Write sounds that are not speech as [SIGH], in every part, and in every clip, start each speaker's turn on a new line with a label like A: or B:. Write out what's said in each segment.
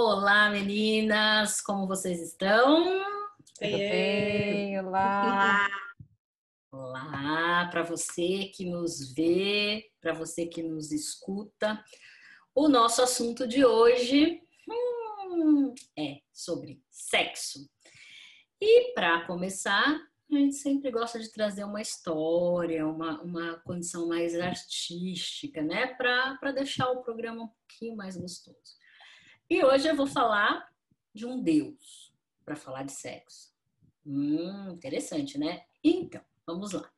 A: Olá, meninas, como vocês estão?
B: Tudo bem? Olá!
A: Olá, para você que nos vê, para você que nos escuta. O nosso assunto de hoje hum, é sobre sexo. E para começar, a gente sempre gosta de trazer uma história, uma, uma condição mais artística, né? Para deixar o programa um pouquinho mais gostoso. E hoje eu vou falar de um deus, para falar de sexo. Hum, interessante, né? Então, vamos lá.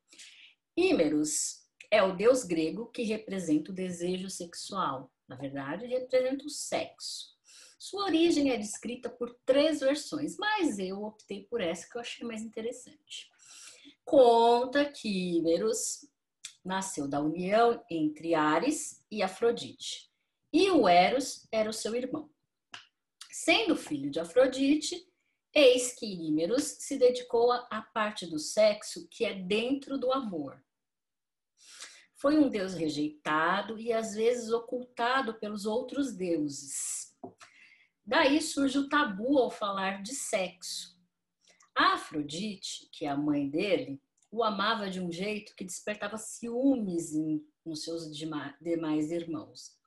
A: Ímeros é o deus grego que representa o desejo sexual. Na verdade, representa o sexo. Sua origem é descrita por três versões, mas eu optei por essa que eu achei mais interessante. Conta que Imerus nasceu da união entre Ares e Afrodite, e o Eros era o seu irmão. Sendo filho de Afrodite, eis que Imerus se dedicou à parte do sexo que é dentro do amor. Foi um deus rejeitado e às vezes ocultado pelos outros deuses. Daí surge o tabu ao falar de sexo. A Afrodite, que é a mãe dele, o amava de um jeito que despertava ciúmes nos seus demais irmãos.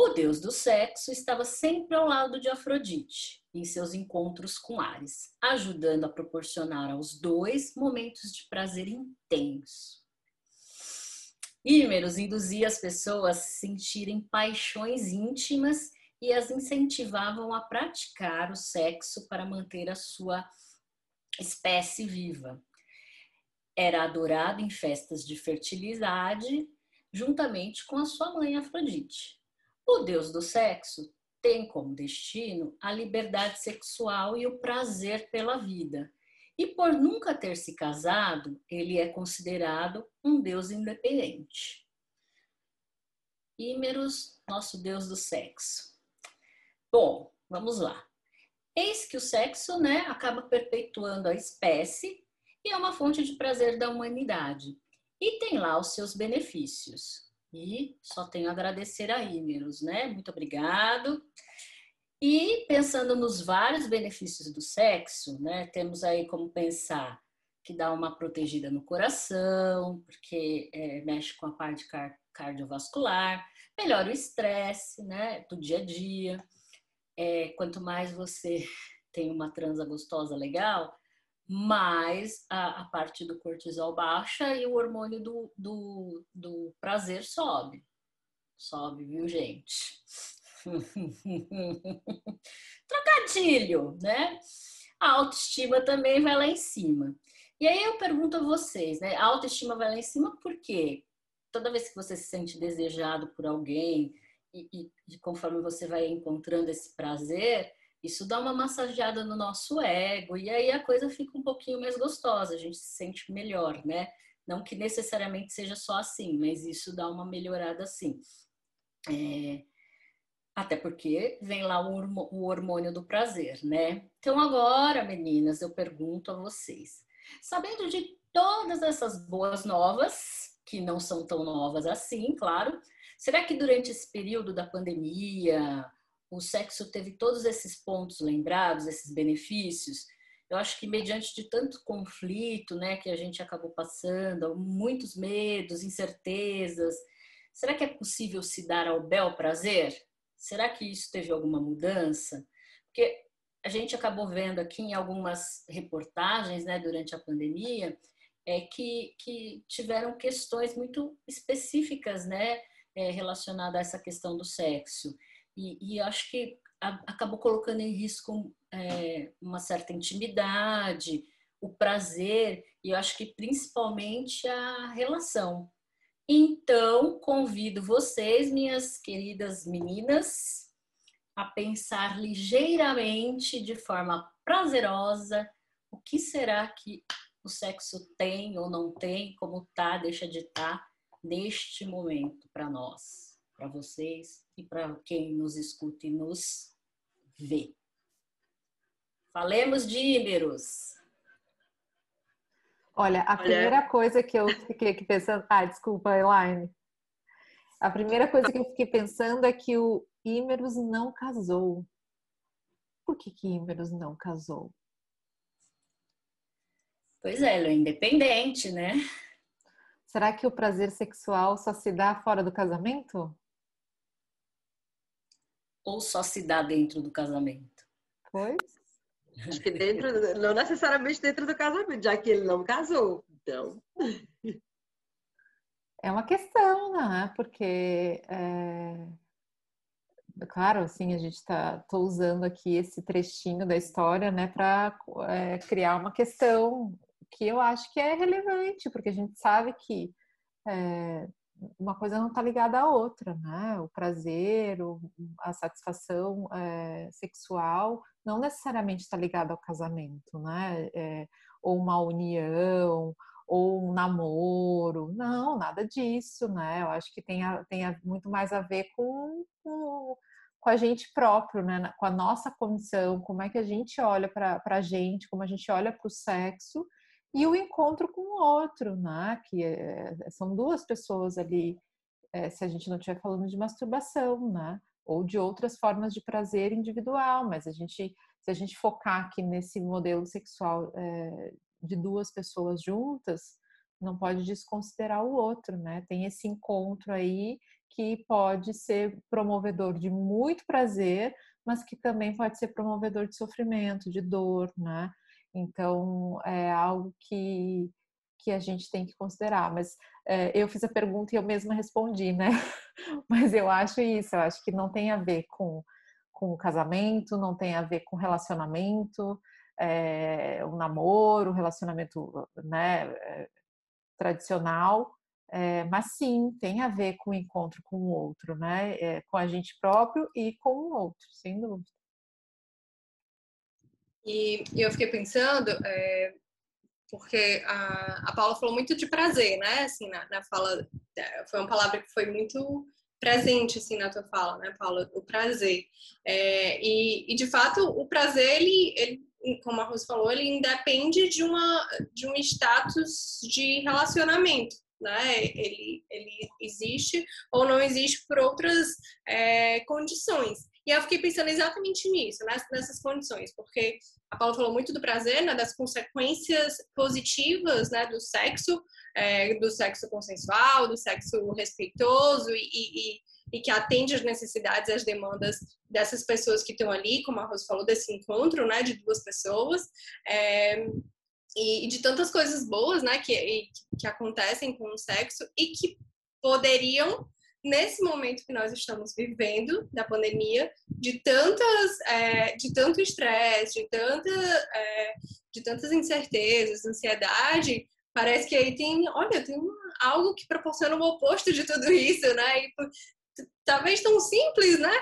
A: O deus do sexo estava sempre ao lado de Afrodite, em seus encontros com Ares, ajudando a proporcionar aos dois momentos de prazer intenso. Ímeros induzia as pessoas a sentirem paixões íntimas e as incentivavam a praticar o sexo para manter a sua espécie viva. Era adorado em festas de fertilidade, juntamente com a sua mãe Afrodite. O deus do sexo tem como destino a liberdade sexual e o prazer pela vida. E por nunca ter se casado, ele é considerado um deus independente. Ímeros, nosso deus do sexo. Bom, vamos lá. Eis que o sexo, né, acaba perpetuando a espécie e é uma fonte de prazer da humanidade. E tem lá os seus benefícios. E só tenho a agradecer a Ímeros, né? Muito obrigado. E pensando nos vários benefícios do sexo, né, temos aí como pensar que dá uma protegida no coração, porque é, mexe com a parte cardiovascular, melhora o estresse, né, do dia a dia é, quanto mais você [LAUGHS] tem uma transa gostosa, legal, mais a, a, parte do cortisol baixa e o hormônio do, do, do prazer sobe. Sobe, viu, gente? [LAUGHS] Trocadilho, né? A autoestima também vai lá em cima. E aí eu pergunto a vocês, né? A autoestima vai lá em cima por quê? Toda vez que você se sente desejado por alguém, e, e, conforme você vai encontrando esse prazer, isso dá uma massageada no nosso ego e aí a coisa fica um pouquinho mais gostosa, a gente se sente melhor, né? Não que necessariamente seja só assim, mas isso dá uma melhorada assim. É... Até porque vem lá o hormônio do prazer, né? Então agora, meninas, eu pergunto a vocês, sabendo de todas essas boas novas, que não são tão novas assim, claro, Será que durante esse período da pandemia, o sexo teve todos esses pontos lembrados, esses benefícios? Eu acho que mediante de tanto conflito, né, que a gente acabou passando, muitos medos, incertezas, será que é possível se dar ao bel prazer? Será que isso teve alguma mudança? Porque a gente acabou vendo aqui em algumas reportagens, né, durante a pandemia, é que, que tiveram questões muito específicas, né, é, a essa questão do sexo. E, e acho que a, acabou colocando em risco é, uma certa intimidade, o prazer, e eu acho que principalmente a relação. Então, convido vocês, minhas queridas meninas, a pensar ligeiramente, de forma prazerosa, o que será que o sexo tem ou não tem, como tá, deixa de estar, tá, neste momento para nós, para vocês e para quem nos escuta e nos vê. Falemos de Íberos.
B: Olha, a Olha. primeira coisa que eu fiquei aqui pensando. Ah, desculpa, Elaine. A primeira coisa que eu fiquei pensando é que o Ímeros não casou. por que, que Ímeros não casou?
A: Pois é, ele é independente, né?
B: Será que o prazer sexual só se dá fora do casamento?
A: Ou só se dá dentro do casamento?
B: Pois.
C: Acho que dentro, não necessariamente dentro do casamento, já que ele não casou. Então.
B: É uma questão, né? Porque, é... claro, assim, a gente está usando aqui esse trechinho da história, né, para é, criar uma questão que eu acho que é relevante, porque a gente sabe que é, uma coisa não está ligada à outra, né? O prazer, a satisfação é, sexual não necessariamente está ligada ao casamento, né? É, ou uma união, ou um namoro, não, nada disso, né? Eu acho que tem, a, tem a, muito mais a ver com, com, com, a gente próprio, né? Com a nossa condição, como é que a gente olha para a gente, como a gente olha para o sexo e o encontro com o outro, né? Que é, são duas pessoas ali, é, se a gente não estiver falando de masturbação, né? Ou de outras formas de prazer individual, mas a gente, se a gente focar aqui nesse modelo sexual é, de duas pessoas juntas, não pode desconsiderar o outro, né? Tem esse encontro aí que pode ser promovedor de muito prazer, mas que também pode ser promovedor de sofrimento, de dor, né? Então, é algo que, que a gente tem que considerar. Mas é, eu fiz a pergunta e eu mesma respondi, né? [LAUGHS] Mas eu acho isso, eu acho que não tem a ver com, com o casamento, não tem a ver com relacionamento, é, o namoro, o relacionamento né, é, tradicional, é, mas sim tem a ver com o encontro com o outro, né? É, com a gente próprio e com o outro, sem dúvida.
D: E, eu fiquei pensando, é, porque a, a Paula falou muito de prazer, né? Assim, na, na fala, foi uma palavra que foi muito presente assim na tua fala, né, Paula? O prazer. É, e, e, de fato o prazer ele, ele, como a Rose falou, ele independe de uma de um status de relacionamento, né? Ele ele existe ou não existe por outras é, condições. E eu fiquei pensando exatamente nisso, nessas condições, porque a Paula falou muito do prazer, né, das consequências positivas né, do sexo, é, do sexo consensual, do sexo respeitoso e, e, e, que atende às necessidades e às demandas dessas pessoas que estão ali, como a Rose falou, desse encontro né, de duas pessoas. É, e, de tantas coisas boas né, que, que acontecem com o sexo e que poderiam nesse momento que nós estamos vivendo da pandemia, de tantas, é, de tanto estresse, de tanta, é, de tantas incertezas, ansiedade, parece que aí tem, olha, tem uma, algo que proporciona o oposto de tudo isso, né? E, talvez tão simples, né?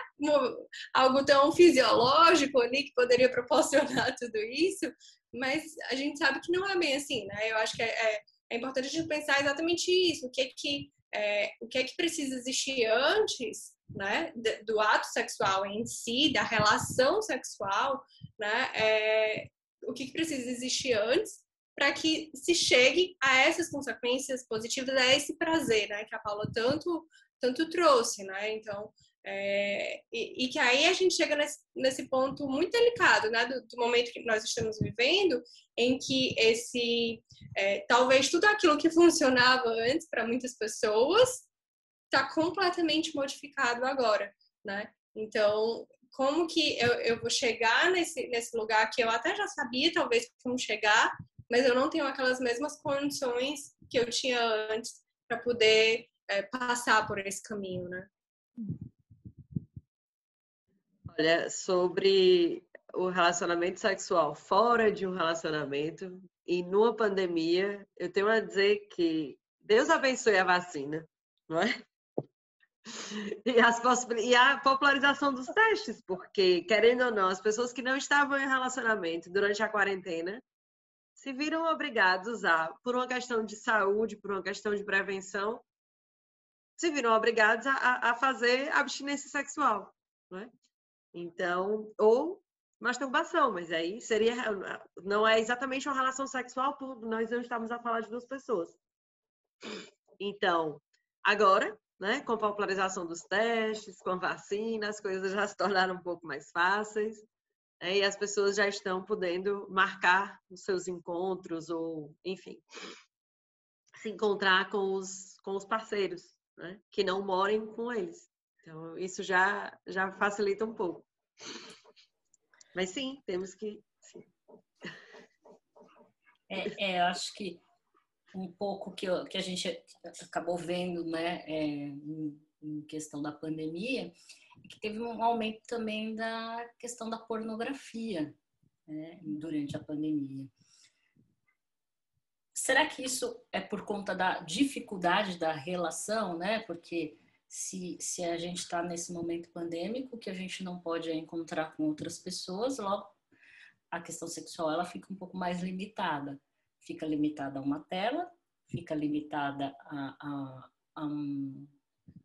D: Algo tão fisiológico ali que poderia [LAUGHS] proporcionar tudo isso, mas a gente sabe que não é bem assim, né? Eu acho que é, é, é importante a gente pensar exatamente isso, o que é que é, o que é que precisa existir antes né, do ato sexual em si, da relação sexual, né, é, o que, que precisa existir antes para que se chegue a essas consequências positivas, a esse prazer, né, que a Paula tanto tanto trouxe, né? Então, é, e, e, que aí a gente chega nesse, nesse ponto muito delicado, né, do, do, momento que nós estamos vivendo, em que esse, é, talvez tudo aquilo que funcionava antes para muitas pessoas está completamente modificado agora, né? Então, como que eu, eu vou chegar nesse, nesse lugar que eu até já sabia, talvez, como chegar, mas eu não tenho aquelas mesmas condições que eu tinha antes para poder é, passar por esse caminho, né?
C: Olha, sobre o relacionamento sexual fora de um relacionamento e numa pandemia, eu tenho a dizer que Deus abençoe a vacina, não é? [LAUGHS] E, as e a popularização dos testes, porque, querendo ou não, as pessoas que não estavam em relacionamento durante a quarentena se viram obrigados a, por uma questão de saúde, por uma questão de prevenção, se viram obrigados a, a fazer abstinência sexual. Não é? Então, ou masturbação, mas aí seria não é exatamente uma relação sexual, nós não estamos a falar de duas pessoas. Então, agora, né, com a popularização dos testes, com a vacina, as coisas já se tornaram um pouco mais fáceis. né? e as pessoas já estão podendo marcar os seus encontros ou, enfim, se encontrar com os, com os parceiros, né? que não morem com eles. Então, isso já, já facilita um pouco. Mas sim, temos que. Sim.
A: É, é, acho que um pouco que, eu, que a gente acabou vendo né, é, em, em questão da pandemia é que teve um aumento também da questão da pornografia né, durante a pandemia. Será que isso é por conta da dificuldade da relação, né? Porque se, se a gente está nesse momento pandêmico que a gente não pode encontrar com outras pessoas, logo a questão sexual ela fica um pouco mais limitada. Fica limitada a uma tela, fica limitada a, a, a um,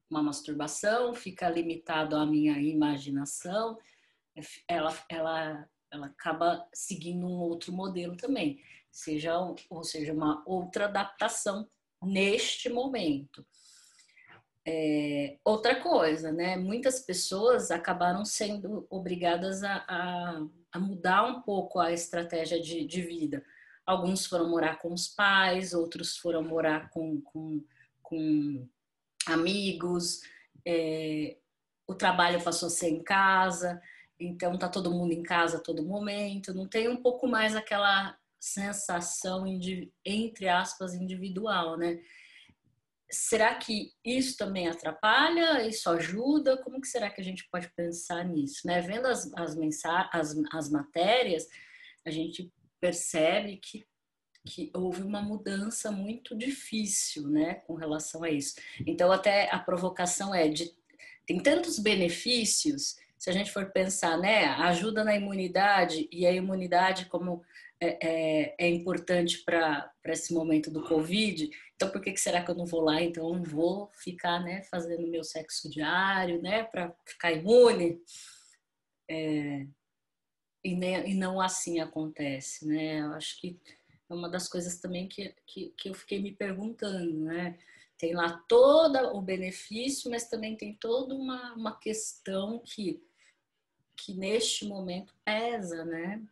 A: uma masturbação, fica limitado à minha imaginação, ela, ela, ela acaba seguindo um outro modelo também, seja, ou seja, uma outra adaptação neste momento. É, outra coisa, né? Muitas pessoas acabaram sendo obrigadas a, a, a mudar um pouco a estratégia de, de, vida. Alguns foram morar com os pais, outros foram morar com, com, com amigos, é, o trabalho passou a ser em casa, então tá todo mundo em casa a todo momento, não tem um pouco mais aquela sensação, entre aspas, individual, né? Será que isso também atrapalha? Isso ajuda? Como que será que a gente pode pensar nisso? Né? Vendo as, as, as, as matérias, a gente percebe que que houve uma mudança muito difícil, né, com relação a isso. Então, até a provocação é de tem tantos benefícios, se a gente for pensar, né, ajuda na imunidade e a imunidade como é, é, é importante para esse momento do Covid. Então, por que, que será que eu não vou lá? Então, eu vou ficar, né, fazendo meu sexo diário, né, para ficar imune. É, e, e não assim acontece, né? Eu acho que é uma das coisas também que, que, que eu fiquei me perguntando, né? Tem lá todo o benefício, mas também tem toda uma, uma questão que, que neste momento pesa, né?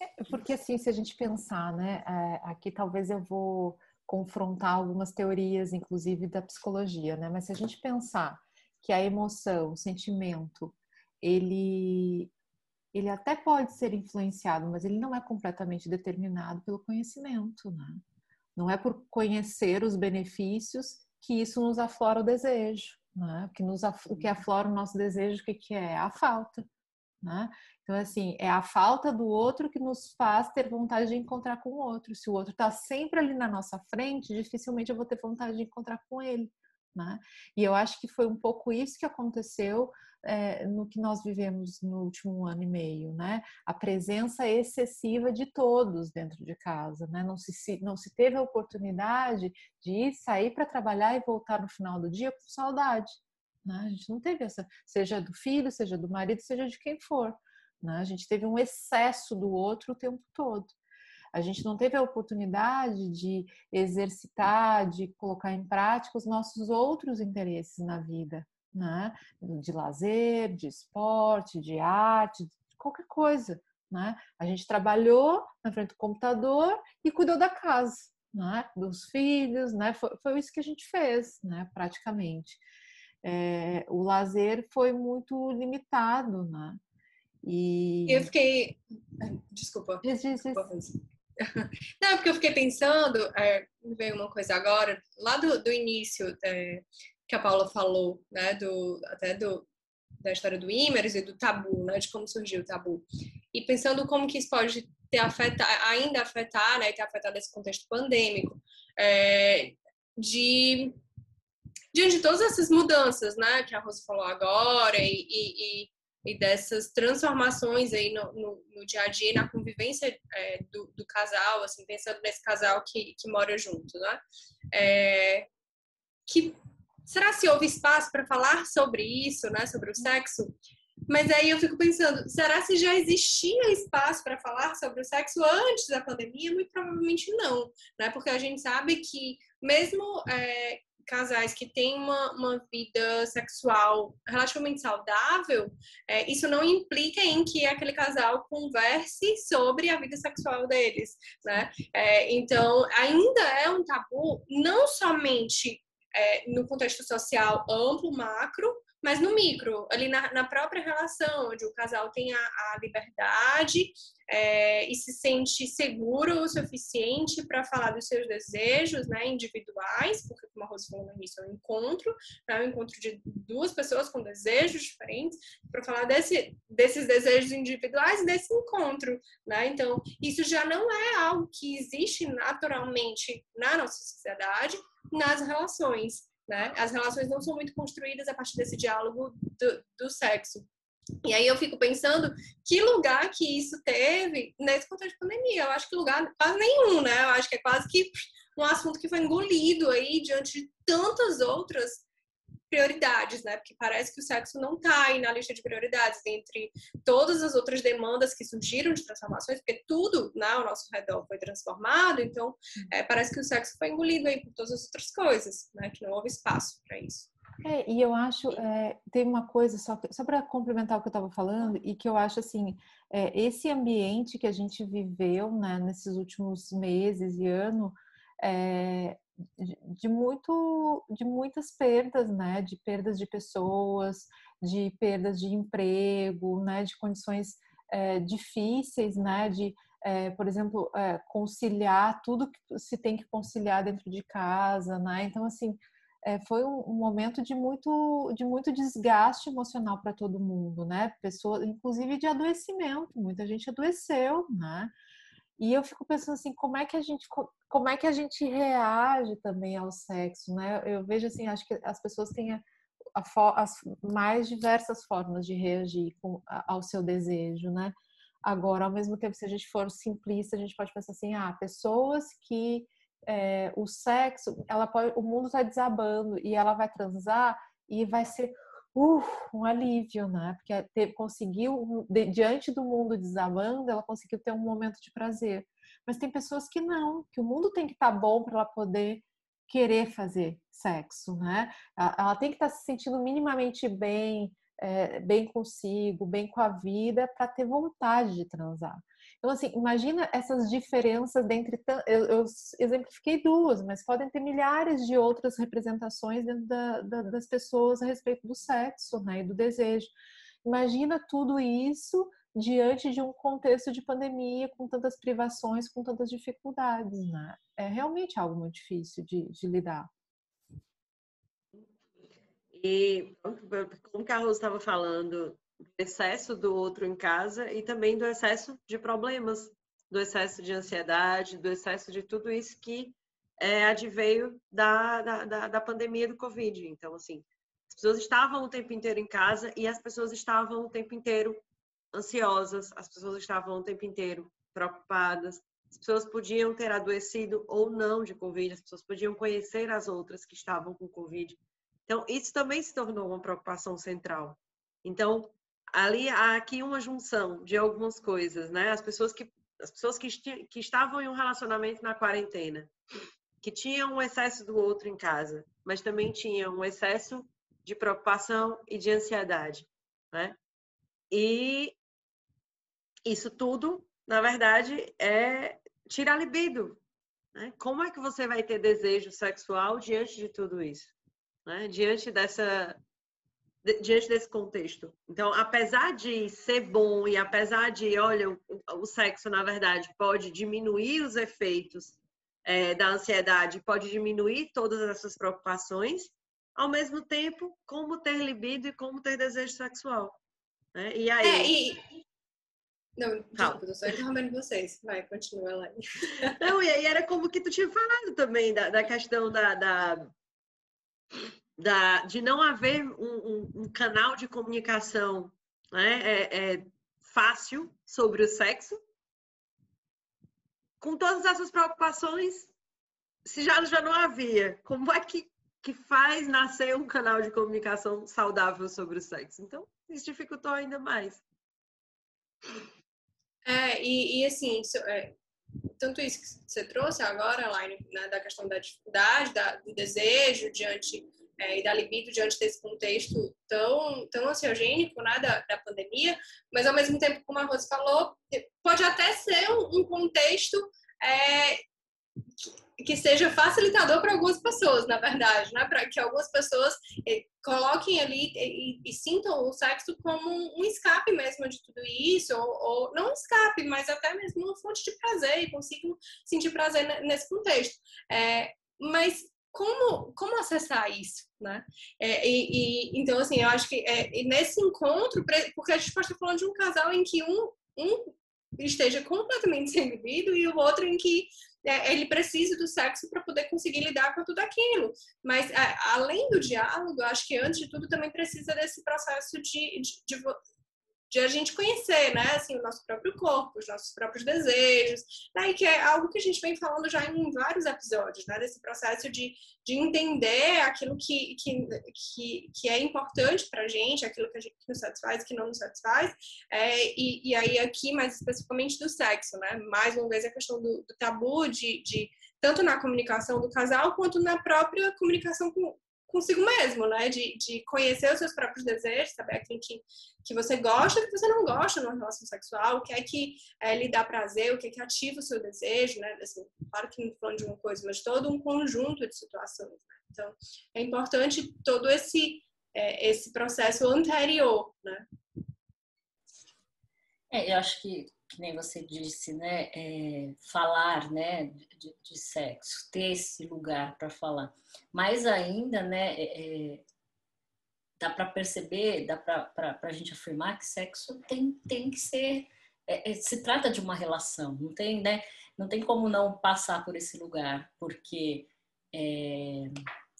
B: É, porque assim, se a gente pensar, né, é, aqui talvez eu vou confrontar algumas teorias, inclusive da psicologia, né? Mas se a gente pensar que a emoção, o sentimento, ele ele até pode ser influenciado, mas ele não é completamente determinado pelo conhecimento, né? Não é por conhecer os benefícios que isso nos aflora o desejo, né? O que, nos, o que aflora o nosso desejo, o que, que é? A falta, né? Então, assim, é a falta do outro que nos faz ter vontade de encontrar com o outro. Se o outro está sempre ali na nossa frente, dificilmente eu vou ter vontade de encontrar com ele. Né? E eu acho que foi um pouco isso que aconteceu é, no que nós vivemos no último ano e meio, né? A presença excessiva de todos dentro de casa, né? Não se, não se teve a oportunidade de ir, sair para trabalhar e voltar no final do dia com saudade, né? A gente não teve essa, seja do filho, seja do marido, seja de quem for, né? A gente teve um excesso do outro o tempo todo. A gente não teve a oportunidade de exercitar, de colocar em prática os nossos outros interesses na vida, né? De lazer, de esporte, de arte, de qualquer coisa, né? A gente trabalhou na frente do computador e cuidou da casa, né? Dos filhos, né? Foi, foi isso que a gente fez, né? Praticamente. É, o lazer foi muito limitado, né?
D: E eu fiquei, desculpa. Diz, diz, diz. Não, porque eu fiquei pensando, é, veio uma coisa agora, lá do, do início é, que a Paula falou, né, do, até do, da história do Imeris e do tabu, né, de como surgiu o tabu. E pensando como que isso pode ter afetar, ainda afetar, né, ter afetado esse contexto pandêmico, é, de diante de todas essas mudanças, né, que a Rosa falou agora e, e, e e dessas transformações aí no, no, no dia a dia, na convivência é, do, do, casal, assim, pensando nesse casal que, que mora junto, né? É, que será se houve espaço para falar sobre isso, né? Sobre o sexo? Mas aí eu fico pensando, será se já existia espaço para falar sobre o sexo antes da pandemia? Muito provavelmente não, né? Porque a gente sabe que mesmo é, casais que têm uma, uma vida sexual relativamente saudável, é, isso não implica em que aquele casal converse sobre a vida sexual deles, né? É, então, ainda é um tabu, não somente é, no contexto social amplo, macro, mas no micro, ali na, na própria relação, onde o casal tem a, a liberdade é, e se sente seguro o suficiente para falar dos seus desejos né, individuais, porque, como a Rose falou no início, é um encontro, é um encontro de duas pessoas com desejos diferentes, para falar desse, desses desejos individuais e desse encontro. Né? Então, isso já não é algo que existe naturalmente na nossa sociedade, nas relações. Né? As relações não são muito construídas a partir desse diálogo do, do sexo. E aí eu fico pensando que lugar que isso teve nesse contexto de pandemia. Eu acho que lugar quase nenhum, né? Eu acho que é quase que um assunto que foi engolido aí diante de tantas outras prioridades, né? Porque parece que o sexo não está aí na lista de prioridades entre todas as outras demandas que surgiram de transformações, porque tudo né, ao nosso redor foi transformado, então é, parece que o sexo foi engolido aí por todas as outras coisas, né? Que não houve espaço para isso.
B: É, e eu acho, é, tem uma coisa, só, só para complementar o que eu estava falando, e que eu acho assim, é, esse ambiente que a gente viveu né, nesses últimos meses e ano, é, de, muito de muitas perdas, né? De perdas de pessoas, de perdas de emprego, né? De condições é, difíceis, né? De, é, por exemplo, é, conciliar tudo que se tem que conciliar dentro de casa, né? Então, assim, foi um, um, momento de muito, de muito desgaste emocional para todo mundo, né? Pessoa, inclusive de adoecimento, muita gente adoeceu, né? E eu fico pensando assim, como é que a gente como é que a gente reage também ao sexo, né? Eu vejo assim, acho que as pessoas têm a, a, as mais diversas formas de reagir com, a, ao seu desejo, né? Agora, ao mesmo tempo, se a gente for simplista, a gente pode pensar assim, ah, pessoas que é, o sexo, ela pode, o mundo está desabando e ela vai transar e vai ser uh, um alívio, né? Porque é conseguiu, de, diante do mundo desabando, ela conseguiu ter um momento de prazer. Mas tem pessoas que não, que o mundo tem que estar tá bom para ela poder querer fazer sexo, né? Ela tem que estar tá se sentindo minimamente bem, é, bem consigo, bem com a vida, para ter vontade de transar. Então, assim, imagina essas diferenças dentre. Eu, eu, exemplifiquei duas, mas podem ter milhares de outras representações dentro da, da, das pessoas a respeito do sexo né, e do desejo. Imagina tudo isso diante de um contexto de pandemia, com tantas privações, com tantas dificuldades. Né? É realmente algo muito difícil de, de lidar.
C: E como o Carlos estava falando, do excesso do outro em casa e também do excesso de problemas, do excesso de ansiedade, do excesso de tudo isso que é, adveio da, da, da, da pandemia do Covid. Então, assim, as pessoas estavam o tempo inteiro em casa e as pessoas estavam o tempo inteiro ansiosas, as pessoas estavam o tempo inteiro preocupadas, as pessoas podiam ter adoecido ou não de Covid, as pessoas podiam conhecer as outras que estavam com Covid. Então, isso também se tornou uma preocupação central. Então, ali há aqui uma junção de algumas coisas, né? As pessoas que as pessoas que, que estavam em um relacionamento na quarentena, que tinham um excesso do outro em casa, mas também tinham um excesso de preocupação e de ansiedade, né? E isso tudo, na verdade, é tirar libido. Né? Como é que você vai ter desejo sexual diante de tudo isso? Né? Diante dessa diante desse contexto. Então, apesar de ser bom e apesar de, olha, o, o sexo, na verdade, pode diminuir os efeitos é, da ansiedade, pode diminuir todas essas preocupações, ao mesmo tempo, como ter libido e como ter desejo sexual. Né? E aí...
D: É, e... Não, desculpa, eu só interrompendo vocês. Vai, continua lá.
C: Não, e aí era como que tu tinha falado também, da, da questão da, da da, de não haver um, um, um canal de comunicação né, é, é fácil sobre o sexo, com todas essas preocupações, se já, já não havia, como é que, que faz nascer um canal de comunicação saudável sobre o sexo? Então, isso dificultou ainda mais.
D: É, e, e assim, isso, é, tanto isso que você trouxe agora, Elaine, né, da questão da dificuldade, da, do desejo diante é, e da libido diante desse contexto tão, tão ansiogênico né, da, da pandemia, mas ao mesmo tempo, como a Rose falou, pode até ser um, um contexto é, que, seja facilitador para algumas pessoas, na verdade, né? para que algumas pessoas eh, coloquem ali e, e, e, sintam o sexo como um escape mesmo de tudo isso, ou, ou, não um escape, mas até mesmo uma fonte de prazer e consigam sentir prazer nesse contexto. É, mas como, como acessar isso, né? É, e, e, então, assim, eu acho que é, nesse encontro, porque a gente pode estar falando de um casal em que um, um esteja completamente sem libido e o outro em que é, ele precisa do sexo para poder conseguir lidar com tudo aquilo. Mas, é, além do diálogo, acho que antes de tudo também precisa desse processo de, de, de de a gente conhecer, né, assim, o nosso próprio corpo, os nossos próprios desejos, né, e que é algo que a gente vem falando já em vários episódios, né, desse processo de, de entender aquilo que, que, que, que é importante para a gente, aquilo que, a gente, que nos satisfaz, que não nos satisfaz, é, e, e aí aqui mais especificamente do sexo, né, mais uma vez a questão do, do tabu de, de tanto na comunicação do casal quanto na própria comunicação com, consigo mesmo, né? De, de conhecer os seus próprios desejos, saber aquilo que, que você gosta que você não gosta numa relação sexual, o que é que é, lhe dá prazer, o que é que ativa o seu desejo, né? Assim, claro que não estou falando de uma coisa, mas todo um conjunto de situações. Né? Então, é importante todo esse, é, esse processo anterior, né?
A: É, eu acho que que nem você disse, né, é, falar, né, de, de, sexo, ter esse lugar para falar. Mais ainda, né, é, é dá para perceber, dá para a gente afirmar que sexo tem, tem que ser, é, é, se trata de uma relação, não tem, né, não tem como não passar por esse lugar, porque é,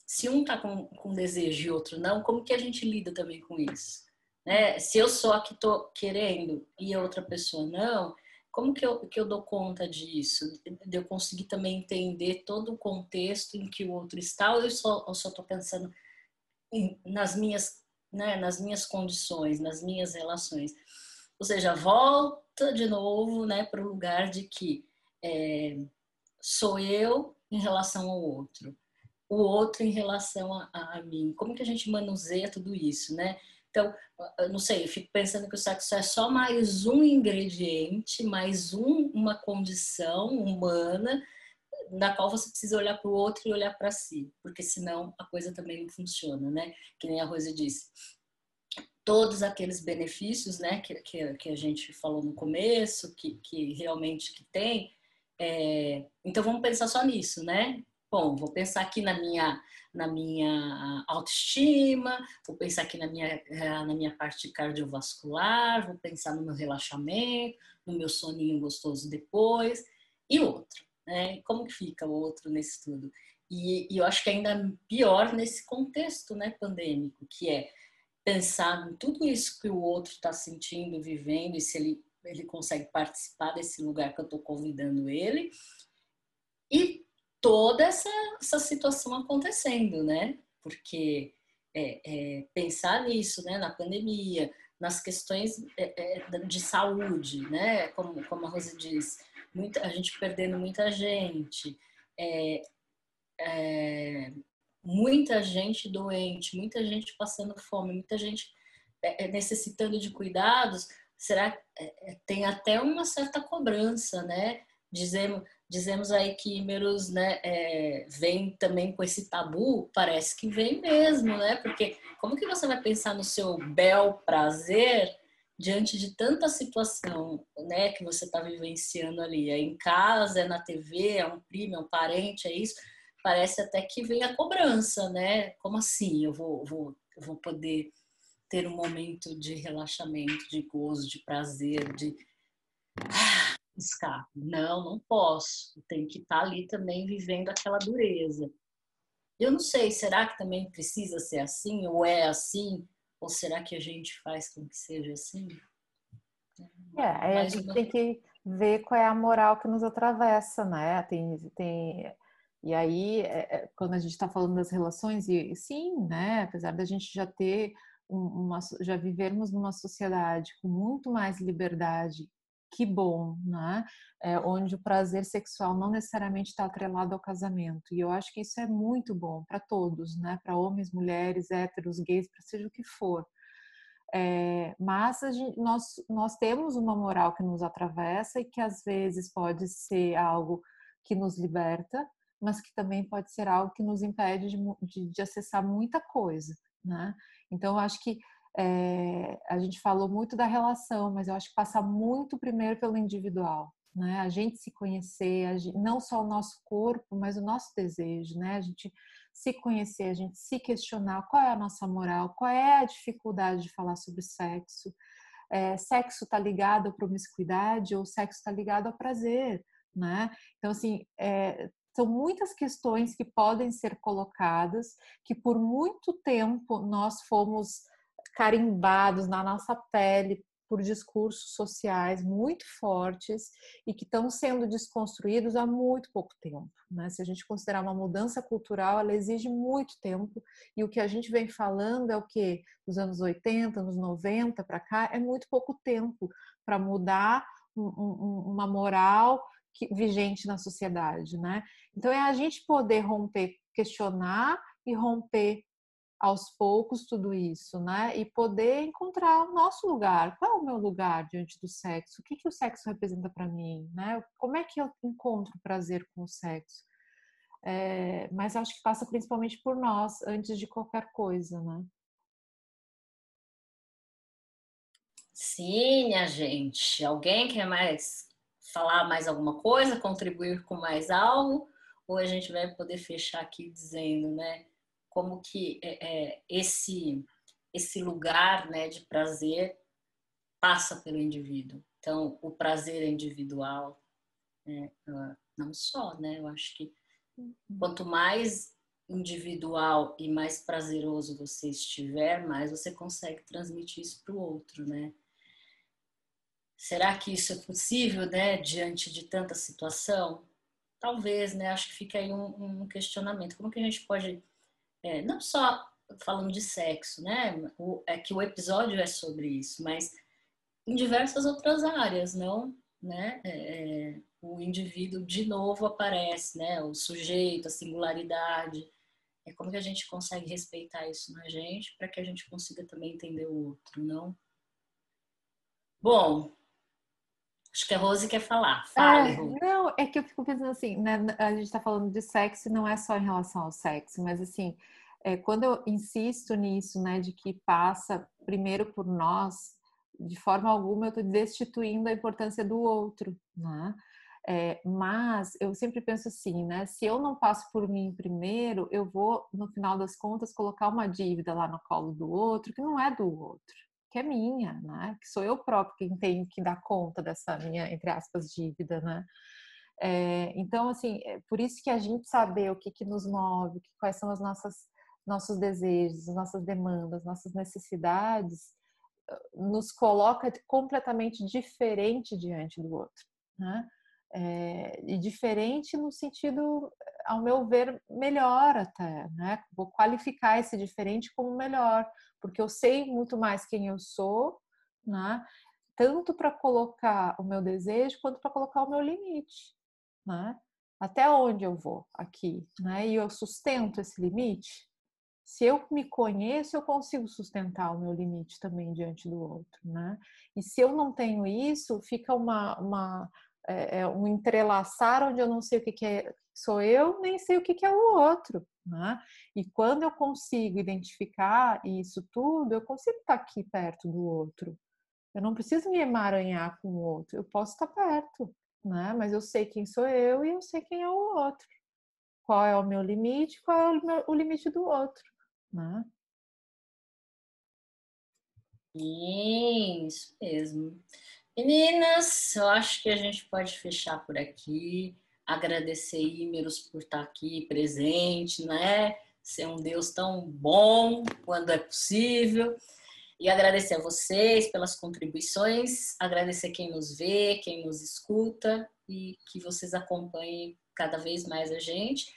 A: se um tá com, com desejo e outro não, como que a gente lida também com isso? Né? Se eu sou a que estou querendo e a outra pessoa não, como que eu, que eu dou conta disso? De eu conseguir também entender todo o contexto em que o outro está ou eu só estou pensando em, nas, minhas, né, nas minhas condições, nas minhas relações? Ou seja, volta de novo né, para o lugar de que é, sou eu em relação ao outro, o outro em relação a, a mim. Como que a gente manuseia tudo isso, né? Então, não sei, eu fico pensando que o sexo é só mais um ingrediente, mais um, uma condição humana na qual você precisa olhar para o outro e olhar para si, porque senão a coisa também não funciona, né? Que nem a Rosa disse. Todos aqueles benefícios, né, que, que, que a gente falou no começo, que, que realmente que tem, é... então vamos pensar só nisso, né? Bom, vou pensar aqui na minha na minha autoestima, vou pensar aqui na minha, eh, na minha parte cardiovascular, vou pensar no meu relaxamento, no meu soninho gostoso depois, e outro, né? Como que fica o outro nesse tudo? E, e eu acho que ainda pior nesse contexto né, pandêmico, que é pensar em tudo isso que o outro está sentindo, vivendo, e se ele, ele consegue participar desse lugar que eu estou convidando ele, e toda essa, essa situação acontecendo, né? Porque é, é, pensar nisso, né, na pandemia, nas questões é, é de saúde, né? Como, como a Rosa diz, muita, a gente perdendo muita gente, é, é, muita gente doente, muita gente passando fome, muita gente necessitando de cuidados. Será tem até uma certa cobrança, né? Dizemos, dizemos aí que Imerus né, é, vem também com esse tabu, parece que vem mesmo, né? Porque como que você vai pensar no seu bel prazer diante de tanta situação, né, que você está vivenciando ali? É em casa, é na TV, é um primo, é um parente, é isso. Parece até que vem a cobrança, né? Como assim eu vou, vou, vou poder ter um momento de relaxamento, de gozo, de prazer, de escape. Não, não posso. Tem que estar tá ali também vivendo aquela dureza. Eu não sei, será que também precisa ser assim? Ou é assim? Ou será que a gente faz com que seja assim?
B: É, aí a gente uma... tem que ver qual é a moral que nos atravessa, né? Tem, tem... E aí, é, é quando a gente está falando das relações, e sim, né? Apesar da gente já ter uma, já vivermos numa sociedade com muito mais liberdade que bom, né? É, onde o prazer sexual não necessariamente está atrelado ao casamento. E eu acho que isso é muito bom para todos, né? Para homens, mulheres, héteros, gays, para seja o que for. É, mas gente, nós, nós temos uma moral que nos atravessa e que às vezes pode ser algo que nos liberta, mas que também pode ser algo que nos impede de, de, de acessar muita coisa, né? Então, eu acho que é, a gente falou muito da relação, mas eu acho que passa muito primeiro pelo individual, né? A gente se conhecer, gente, não só o nosso corpo, mas o nosso desejo, né? A gente se conhecer, a gente se questionar qual é a nossa moral, qual é a dificuldade de falar sobre sexo. É, sexo está ligado à promiscuidade ou sexo está ligado ao prazer, né? Então, assim, é, são muitas questões que podem ser colocadas que por muito tempo nós fomos carimbados na nossa pele por discursos sociais muito fortes e que estão sendo desconstruídos há muito pouco tempo. Né? Se a gente considerar uma mudança cultural, ela exige muito tempo e o que a gente vem falando é o que dos anos 80, anos 90 para cá é muito pouco tempo para mudar um, um, uma moral que, vigente na sociedade, né? Então é a gente poder romper, questionar e romper aos poucos tudo isso, né? E poder encontrar o nosso lugar. Qual é o meu lugar diante do sexo? O que, que o sexo representa para mim, né? Como é que eu encontro prazer com o sexo? É, mas acho que passa principalmente por nós, antes de qualquer coisa, né?
A: Sim, a gente. Alguém quer mais falar mais alguma coisa, contribuir com mais algo? Ou a gente vai poder fechar aqui dizendo, né? Como que é, é, esse esse lugar né, de prazer passa pelo indivíduo. Então, o prazer é individual, né, não só, né? Eu acho que uhum. quanto mais individual e mais prazeroso você estiver, mais você consegue transmitir isso para o outro, né? Será que isso é possível, né, diante de tanta situação? Talvez, né? Acho que fica aí um, um questionamento. Como que a gente pode é, não só falando de sexo, né? O, é que o episódio é sobre isso, mas em diversas outras áreas, não? Né? É, é, o indivíduo de novo aparece, né? O sujeito, a singularidade. É como que a gente consegue respeitar isso na gente para que a gente consiga também entender o outro, não? Bom, Acho que a Rose quer falar.
B: É, Não, é que eu fico pensando assim, né? A gente está falando de sexo e não é só em relação ao sexo, mas assim, é, quando eu insisto nisso, né, de que passa primeiro por nós, de forma alguma eu estou destituindo a importância do outro, né? É, mas eu sempre penso assim, né? Se eu não passo por mim primeiro, eu vou, no final das contas, colocar uma dívida lá no colo do outro que não é do outro que é minha, né? Que sou eu próprio quem tenho que dar conta dessa minha, entre aspas, dívida, né? É, então, assim, é por isso que a gente saber o que, que nos move, quais são nossas nossos desejos, nossas demandas, nossas necessidades, nos coloca completamente diferente diante do outro, né? É, e diferente no sentido, ao meu ver, melhor até, né? Vou qualificar esse diferente como melhor, porque eu sei muito mais quem eu sou, né? Tanto para colocar o meu desejo quanto para colocar o meu limite, né? Até onde eu vou aqui, né? E eu sustento esse limite. Se eu me conheço, eu consigo sustentar o meu limite também diante do outro, né? E se eu não tenho isso, fica uma, uma é, é, um entrelaçar onde eu não sei o que, que é, sou eu, nem sei o que, que é o outro. Né? E quando eu consigo identificar isso tudo, eu consigo estar aqui perto do outro. Eu não preciso me emaranhar com o outro, eu posso estar perto, né? mas eu sei quem sou eu e eu sei quem é o outro. Qual é o meu limite, qual é o, meu, o limite do outro. Né?
A: Isso mesmo. Meninas, eu acho que a gente pode fechar por aqui. Agradecer Ímeros por estar aqui presente, né? Ser um Deus tão bom quando é possível. E agradecer a vocês pelas contribuições, agradecer quem nos vê, quem nos escuta e que vocês acompanhem cada vez mais a gente.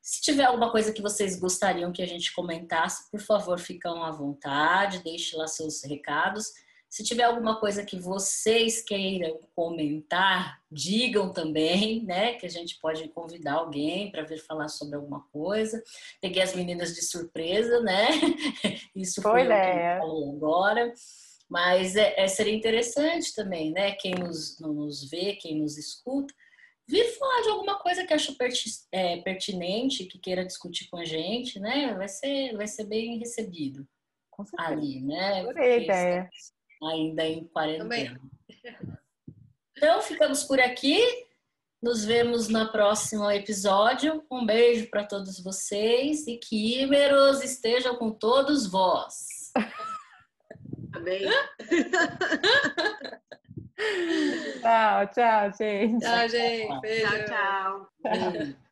A: Se tiver alguma coisa que vocês gostariam que a gente comentasse, por favor, ficam à vontade, deixe lá seus recados Se tiver alguma coisa que vocês queiram comentar, digam também, né? Que a gente pode convidar alguém para vir falar sobre alguma coisa. Peguei as meninas de surpresa, né? [LAUGHS] Isso foi falou agora. Mas é, é, seria interessante também, né? Quem nos, nos vê, quem nos escuta, vir falar de alguma coisa que acha é, pertinente, que queira discutir com a gente, né? Vai ser, vai ser bem recebido ali, né?
B: Adorei a ideia.
A: Ainda em quarentena. Então, ficamos por aqui. Nos vemos no próximo episódio. Um beijo para todos vocês e que Imeros estejam com todos vós. [LAUGHS]
C: Amém.
B: tchau, tchau, gente.
D: Tchau, gente. Beijo.
C: Tchau, tchau.